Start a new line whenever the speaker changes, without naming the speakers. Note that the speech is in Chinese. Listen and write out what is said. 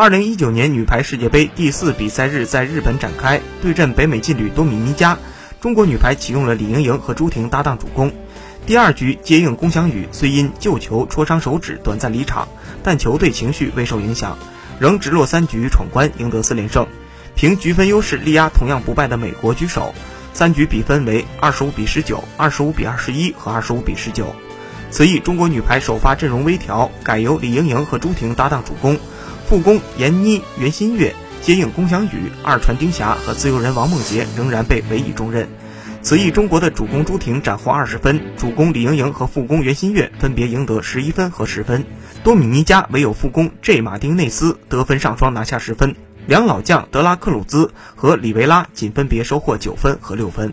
二零一九年女排世界杯第四比赛日在日本展开，对阵北美劲旅多米尼加，中国女排启用了李盈莹和朱婷搭档主攻。第二局接应龚翔宇，虽因救球戳伤手指短暂离场，但球队情绪未受影响，仍直落三局闯关，赢得四连胜，凭局分优势力压同样不败的美国居首。三局比分为二十五比十九、二十五比二十一和二十五比十九。此役中国女排首发阵容微调，改由李盈莹和朱婷搭档主攻。副攻闫妮、袁心玥接应龚翔宇，二传丁霞和自由人王梦洁仍然被委以重任。此役中国的主攻朱婷斩获二十分，主攻李盈莹和副攻袁心玥分别赢得十一分和十分。多米尼加唯有副攻 J 马丁内斯得分上双拿下十分，两老将德拉克鲁兹和里维拉仅分别收获九分和六分。